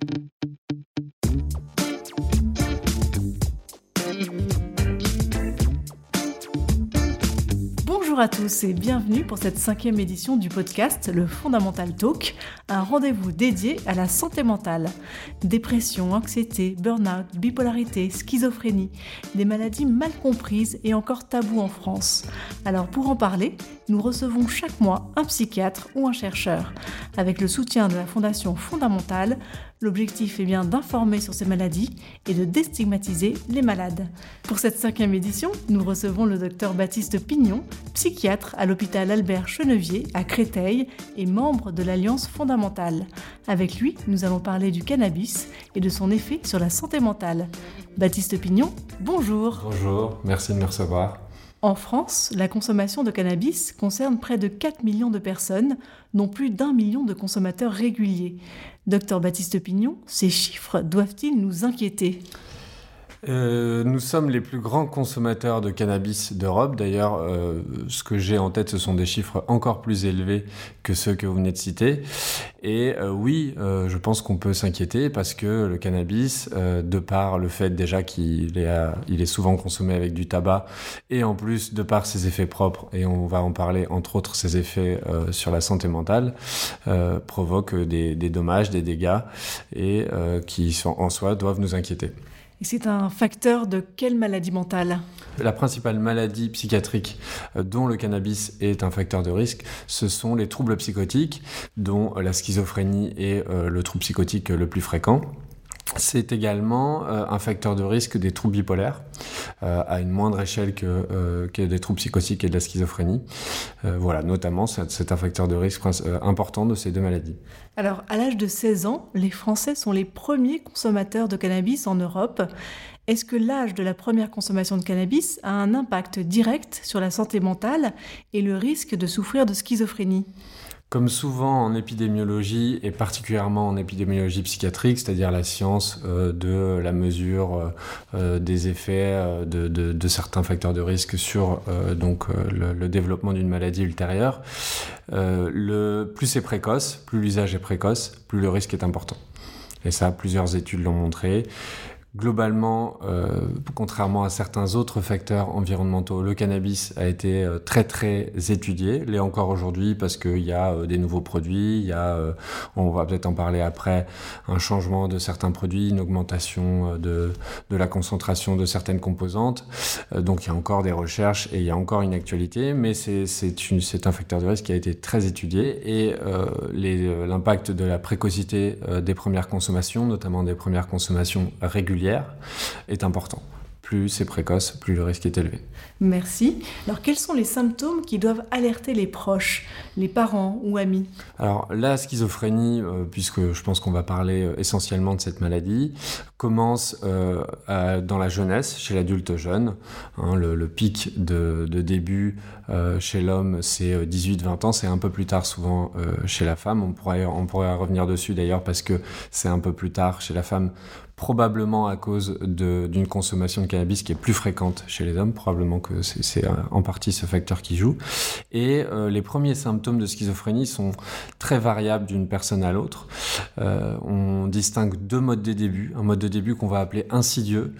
thank you Bonjour à tous et bienvenue pour cette cinquième édition du podcast Le Fondamental Talk, un rendez-vous dédié à la santé mentale. Dépression, anxiété, burn-out, bipolarité, schizophrénie, des maladies mal comprises et encore tabous en France. Alors pour en parler, nous recevons chaque mois un psychiatre ou un chercheur. Avec le soutien de la Fondation Fondamentale, l'objectif est bien d'informer sur ces maladies et de déstigmatiser les malades. Pour cette cinquième édition, nous recevons le docteur Baptiste Pignon, psychiatre à l'hôpital Albert Chenevier à Créteil et membre de l'Alliance fondamentale. Avec lui, nous allons parler du cannabis et de son effet sur la santé mentale. Baptiste Pignon, bonjour. Bonjour, merci de me recevoir. En France, la consommation de cannabis concerne près de 4 millions de personnes, dont plus d'un million de consommateurs réguliers. Docteur Baptiste Pignon, ces chiffres doivent-ils nous inquiéter? Euh, nous sommes les plus grands consommateurs de cannabis d'Europe. D'ailleurs, euh, ce que j'ai en tête, ce sont des chiffres encore plus élevés que ceux que vous venez de citer. Et euh, oui, je pense qu'on peut s'inquiéter parce que le cannabis, de par le fait déjà qu'il est, il est souvent consommé avec du tabac, et en plus de par ses effets propres, et on va en parler entre autres ses effets sur la santé mentale, provoque des, des, dommages, des dégâts, et qui sont, en soi doivent nous inquiéter. Et c'est un facteur de quelle maladie mentale? La principale maladie psychiatrique euh, dont le cannabis est un facteur de risque, ce sont les troubles psychotiques, dont la schizophrénie est euh, le trouble psychotique le plus fréquent. C'est également euh, un facteur de risque des troubles bipolaires, euh, à une moindre échelle que, euh, que, des troubles psychotiques et de la schizophrénie. voilà, notamment, c'est un facteur de risque important de ces deux maladies. Alors, à l'âge de 16 ans, les Français sont les premiers consommateurs de cannabis en Europe. Est-ce que l'âge de la première consommation de cannabis a un impact direct sur la santé mentale et le risque de souffrir de schizophrénie? Comme souvent en épidémiologie et particulièrement en épidémiologie psychiatrique, c'est-à-dire la science euh, de la mesure euh, euh, des effets de, certains facteurs de risque sur donc le, développement d'une maladie ultérieure, plus c'est précoce, plus l'usage est précoce, plus le risque est important. Et ça, plusieurs études l'ont montré. Globalement, euh, contrairement à certains autres facteurs environnementaux, le cannabis a été euh, très très étudié, l'est encore aujourd'hui parce qu'il y a euh, des nouveaux produits, il y a, on va peut-être en parler après, un changement de certains produits, une augmentation de, de la concentration de certaines composantes. donc il y a encore des recherches et il y a encore une actualité, mais c'est un facteur de risque qui a été très étudié et l'impact de la précocité des premières consommations, notamment des premières consommations est important. Plus c'est précoce, plus le risque est élevé. Merci. Alors quels sont les symptômes qui doivent alerter les proches, les parents ou amis? Alors la schizophrénie, euh, puisque je pense qu'on va parler euh, essentiellement de cette maladie, commence euh, dans la jeunesse, chez l'adulte jeune. Hein, le, pic de, début chez l'homme, c'est 18-20 ans. C'est un peu plus tard souvent chez la femme. On pourrait, on pourrait revenir dessus d'ailleurs parce que c'est un peu plus tard chez la femme probablement à cause d'une consommation de cannabis qui est plus fréquente chez les hommes, probablement que c'est en partie ce facteur qui joue. Et euh, les premiers symptômes de schizophrénie sont très variables d'une personne à l'autre. Euh, on distingue deux modes de début. Un mode de début qu'on va appeler insidieux,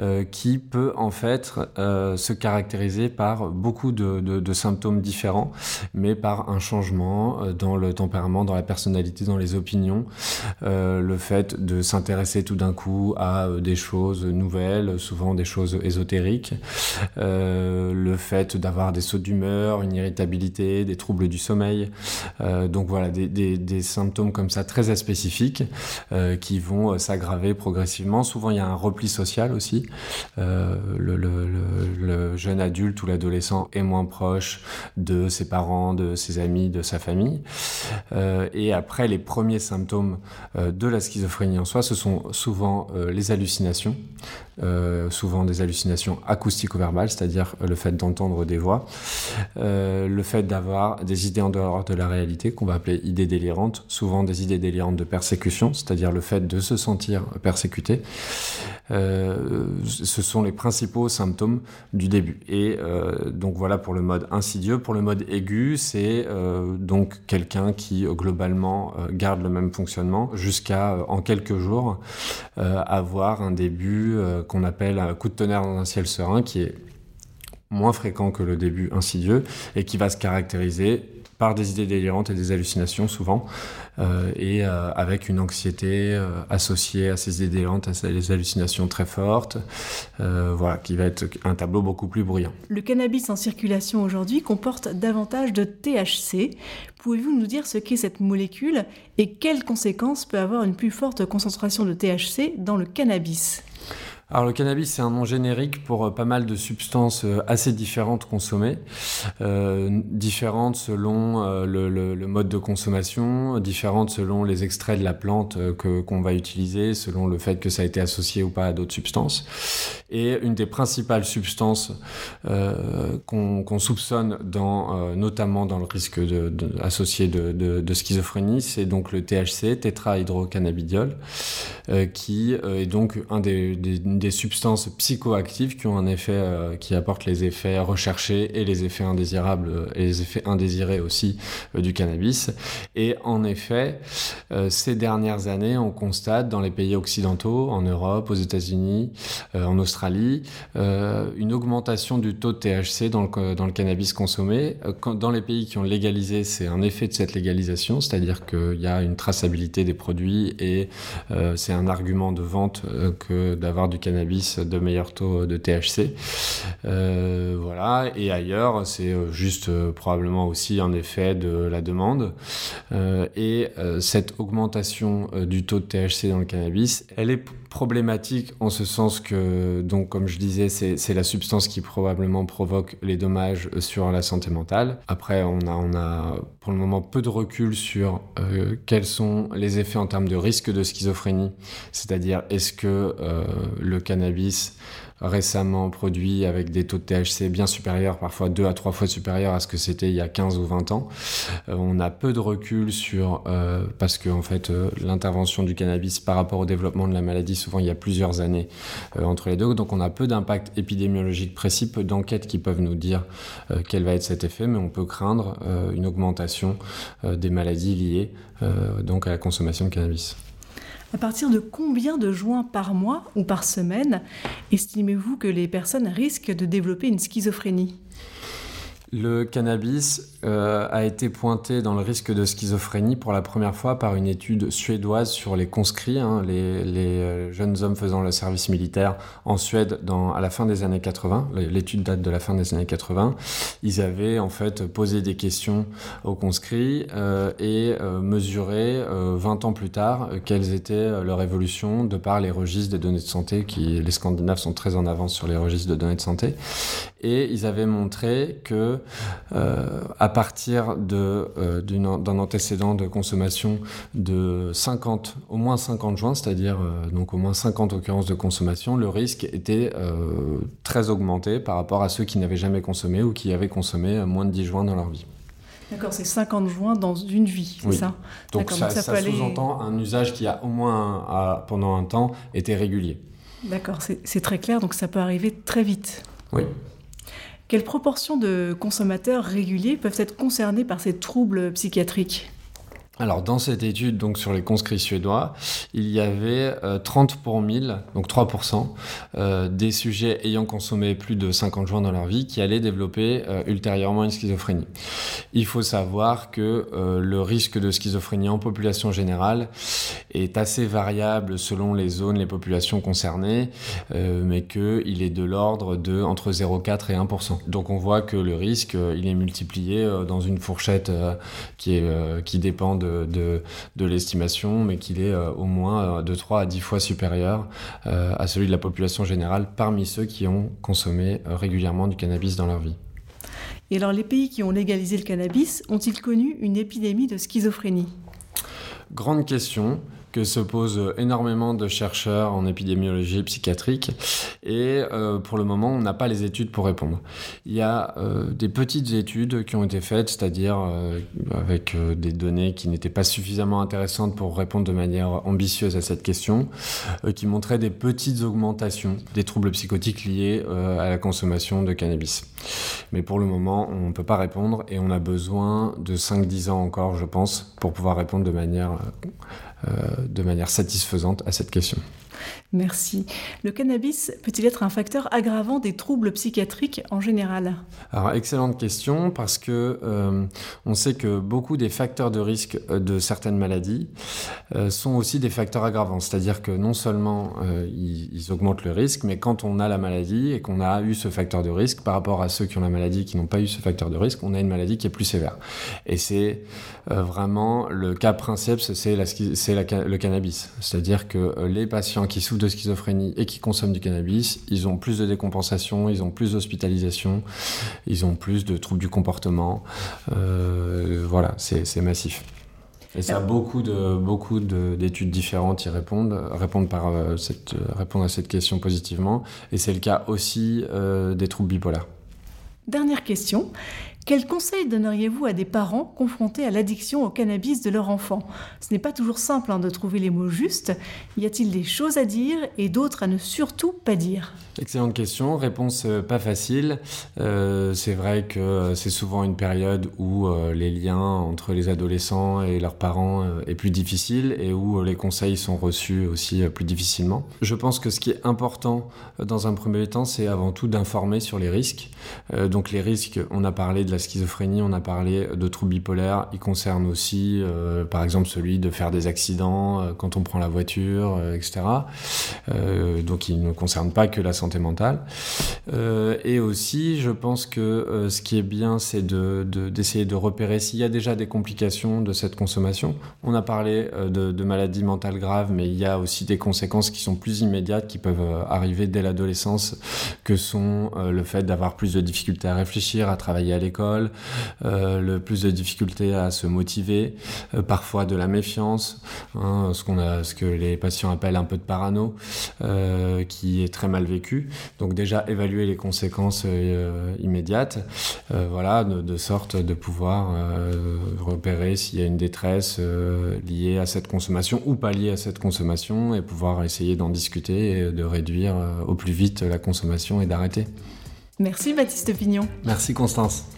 euh, qui peut en fait se caractériser par beaucoup de, de, symptômes différents, mais par un changement dans le tempérament, dans la personnalité, dans les opinions, le fait de s'intéresser tout d'un coup à euh, des choses nouvelles, souvent des choses ésotériques. Euh, le fait d'avoir des sauts d'humeur, une irritabilité, des troubles du sommeil. Euh, donc voilà, des, symptômes comme ça très spécifiques qui vont s'aggraver progressivement. Souvent, il y a un repli social aussi. Le, jeune adulte ou l'adolescent est moins proche de ses parents, de ses amis, de sa famille. et après, les premiers symptômes de la schizophrénie en soi, ce sont souvent euh, les hallucinations, euh, souvent des hallucinations acoustico-verbales, c'est-à-dire le fait d'entendre des voix, euh, le fait d'avoir des idées en dehors de la réalité, qu'on va appeler idées délirantes, souvent des idées délirantes de persécution, c'est-à-dire le fait de se sentir persécuté, ce sont les principaux symptômes du début. Et donc voilà pour le mode insidieux. Pour le mode aigu, c'est donc quelqu'un qui globalement garde le même fonctionnement jusqu'à en quelques jours avoir un début qu'on appelle un coup de tonnerre dans un ciel serein qui est moins fréquent que le début insidieux et qui va se caractériser par des idées délirantes et des hallucinations souvent, euh, et euh, avec une anxiété euh, associée à ces idées délirantes, à ces hallucinations très fortes, voilà, qui va être un tableau beaucoup plus bruyant. Le cannabis en circulation aujourd'hui comporte davantage de THC. Pouvez-vous nous dire ce qu'est cette molécule et quelles conséquences peut avoir une plus forte concentration de THC dans le cannabis? Alors le cannabis, c'est un nom générique pour euh, pas mal de substances euh, assez différentes consommées, euh, différentes selon le, mode de consommation, différentes selon les extraits de la plante que qu'on va utiliser, selon le fait que ça a été associé ou pas à d'autres substances. Et une des principales substances qu'on qu soupçonne, dans, notamment dans le risque associé de, schizophrénie, c'est donc le THC, tétrahydrocannabidiol, qui est donc un des des substances psychoactives qui ont un effet, euh, qui apportent les effets recherchés et les effets indésirables euh, et les effets indésirés aussi euh, du cannabis. Et en effet, ces dernières années, on constate dans les pays occidentaux, en Europe, aux États-Unis, en Australie, une augmentation du taux de THC dans le, cannabis consommé. dans les pays qui ont légalisé, c'est un effet de cette légalisation, c'est-à-dire qu'il y a une traçabilité des produits et c'est un argument de vente que d'avoir du cannabis de meilleurs taux de THC. Euh, voilà, et ailleurs, c'est euh, juste euh, probablement aussi un effet de la demande. et cette augmentation du taux de THC dans le cannabis, elle est problématique en ce sens que, donc, comme je disais, c'est la substance qui probablement provoque les dommages sur la santé mentale. Après, on a, on a pour le moment peu de recul sur quels sont les effets en termes de risque de schizophrénie, c'est-à-dire est-ce que le cannabis récemment produit avec des taux de THC bien supérieurs, parfois deux à trois fois supérieurs à ce que c'était il y a 15 ou 20 ans. Euh, on a peu de recul sur, euh, parce que en fait, euh, l'intervention du cannabis par rapport au développement de la maladie, souvent il y a plusieurs années entre les deux. Donc on a peu d'impact épidémiologique précis, peu d'enquêtes qui peuvent nous dire quel va être cet effet, mais on peut craindre une augmentation des maladies liées à la consommation de cannabis. À partir de combien de joints par mois ou par semaine estimez-vous que les personnes risquent de développer une schizophrénie? Le cannabis euh, a été pointé dans le risque de schizophrénie pour la première fois par une étude suédoise sur les conscrits, hein, les, euh, jeunes hommes faisant le service militaire en Suède à la fin des années 80. L'étude date de la fin des années 80. Ils avaient en fait posé des questions aux conscrits euh, et mesuré 20 euh, ans plus tard quelles étaient leur évolution de par les registres des données de santé qui les Scandinaves sont très en avance sur les registres de données de santé et ils avaient montré que euh, à partir de, euh, d'un antécédent de consommation de 50, au moins 50 joints, c'est-à-dire euh, donc au moins 50 occurrences de consommation, le risque était euh, très augmenté par rapport à ceux qui n'avaient jamais consommé ou qui avaient consommé moins de 10 joints dans leur vie. D'accord, c'est 50 joints dans une vie, c'est oui. ça? Donc ça, ça, ça sous-entend aller... un usage qui a au moins, pendant un temps, été régulier. D'accord, c'est très clair, donc ça peut arriver très vite. Oui. Quelle proportion de consommateurs réguliers peuvent être concernés par ces troubles psychiatriques? Alors dans cette étude donc sur les conscrits suédois, il y avait euh, 30 pour 1000, donc 3%, euh, des sujets ayant consommé plus de 50 joints dans leur vie qui allaient développer euh, ultérieurement une schizophrénie. Il faut savoir que euh, le risque de schizophrénie en population générale est assez variable selon les zones, les populations concernées, euh, mais qu'il est de l'ordre de entre 0,4 et 1%. Donc on voit que le risque, euh, il est multiplié dans une fourchette qui, est, qui dépend de de, de, de l'estimation, mais qu'il est euh, au moins euh, de 3 à 10 fois supérieur euh, à celui de la population générale parmi ceux qui ont consommé régulièrement du cannabis dans leur vie. Et alors les pays qui ont légalisé le cannabis ont-ils connu une épidémie de schizophrénie? Grande question se posent énormément de chercheurs en épidémiologie psychiatrique. Et euh, pour le moment, on n'a pas les études pour répondre. Il y a euh, des petites études qui ont été faites, c'est-à-dire euh, avec des données qui n'étaient pas suffisamment intéressantes pour répondre de manière ambitieuse à cette question, qui montraient des petites augmentations des troubles psychotiques liés à la consommation de cannabis. Mais pour le moment, on ne peut pas répondre et on a besoin de 5-10 ans encore, je pense, pour pouvoir répondre de manière, euh, de manière satisfaisante à cette question. Merci. Le cannabis peut-il être un facteur aggravant des troubles psychiatriques en général? Alors, excellente question parce que euh, on sait que beaucoup des facteurs de risque euh, de certaines maladies euh, sont aussi des facteurs aggravants. C'est-à-dire que non seulement ils, augmentent le risque, mais quand on a la maladie et qu'on a eu ce facteur de risque par rapport à ceux qui ont la maladie qui n'ont pas eu ce facteur de risque, on a une maladie qui est plus sévère. Et c'est vraiment le cas principe, c'est le cannabis. C'est-à-dire que les patients qui souffrent de schizophrénie et qui consomment du cannabis, ils ont plus de décompensation, ils ont plus d'hospitalisation, ils ont plus de troubles du comportement. Euh, voilà, c'est massif. Et ça, beaucoup de beaucoup d'études différentes y répondent, répondent par euh, cette répondent à cette question positivement. Et c'est le cas aussi euh, des troubles bipolaires. Dernière question. Quels conseils donneriez-vous à des parents confrontés à l'addiction au cannabis de leur enfant? Ce n'est pas toujours simple hein, de trouver les mots justes. Y a-t-il des choses à dire et d'autres à ne surtout pas dire? Excellente question, réponse euh, pas facile. Euh, c'est vrai que euh, c'est souvent une période où les liens entre les adolescents et leurs parents est plus difficile et où les conseils sont reçus aussi plus difficilement. Je pense que ce qui est important dans un premier temps, c'est avant tout d'informer sur les risques. donc les risques, on a parlé de la schizophrénie, on a parlé de troubles bipolaires, ils concernent aussi par exemple celui de faire des accidents quand on prend la voiture, etc. donc ils ne concernent pas que la santé mentale. Euh, et aussi, je pense que euh, ce qui est bien, c'est d'essayer de, repérer s'il y a déjà des complications de cette consommation. On a parlé euh, de, maladies mentales graves, mais il y a aussi des conséquences qui sont plus immédiates, qui peuvent arriver dès l'adolescence, que sont le fait d'avoir plus de difficultés à réfléchir, à travailler à l'école, le plus de difficultés à se motiver, parfois de la méfiance, hein, ce, qu'on a, ce que les patients appellent un peu de parano, qui est très mal vécu. Donc déjà évaluer les conséquences euh, immédiates, euh, voilà, de, sorte de pouvoir euh, repérer s'il y a une détresse liée à cette consommation ou pas liée à cette consommation et pouvoir essayer d'en discuter et de réduire au plus vite la consommation et d'arrêter. Merci Baptiste Pignon. Merci Constance.